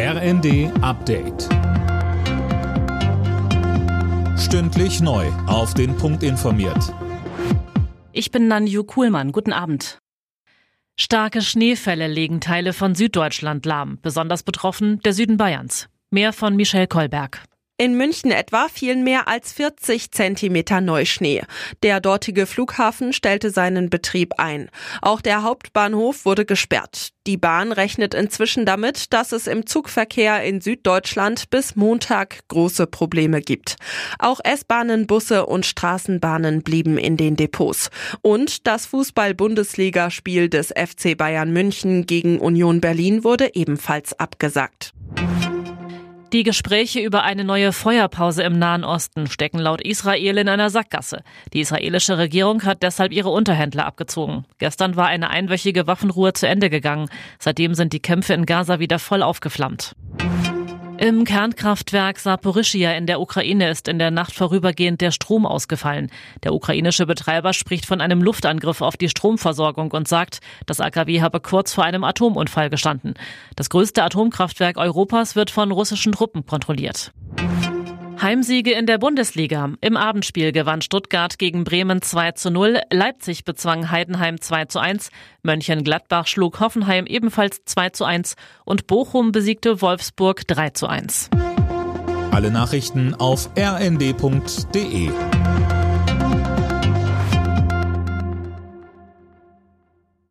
RND Update. Stündlich neu. Auf den Punkt informiert. Ich bin Nanju Kuhlmann. Guten Abend. Starke Schneefälle legen Teile von Süddeutschland lahm. Besonders betroffen der Süden Bayerns. Mehr von Michelle Kolberg. In München etwa fielen mehr als 40 Zentimeter Neuschnee. Der dortige Flughafen stellte seinen Betrieb ein. Auch der Hauptbahnhof wurde gesperrt. Die Bahn rechnet inzwischen damit, dass es im Zugverkehr in Süddeutschland bis Montag große Probleme gibt. Auch S-Bahnen, Busse und Straßenbahnen blieben in den Depots. Und das Fußball-Bundesligaspiel des FC Bayern München gegen Union Berlin wurde ebenfalls abgesagt. Die Gespräche über eine neue Feuerpause im Nahen Osten stecken laut Israel in einer Sackgasse. Die israelische Regierung hat deshalb ihre Unterhändler abgezogen. Gestern war eine einwöchige Waffenruhe zu Ende gegangen. Seitdem sind die Kämpfe in Gaza wieder voll aufgeflammt. Im Kernkraftwerk Saporischia in der Ukraine ist in der Nacht vorübergehend der Strom ausgefallen. Der ukrainische Betreiber spricht von einem Luftangriff auf die Stromversorgung und sagt, das AKW habe kurz vor einem Atomunfall gestanden. Das größte Atomkraftwerk Europas wird von russischen Truppen kontrolliert. Heimsiege in der Bundesliga. Im Abendspiel gewann Stuttgart gegen Bremen 2 zu 0, Leipzig bezwang Heidenheim 2 zu 1, Mönchengladbach schlug Hoffenheim ebenfalls 2 zu 1 und Bochum besiegte Wolfsburg 3 zu 1. Alle Nachrichten auf rnd.de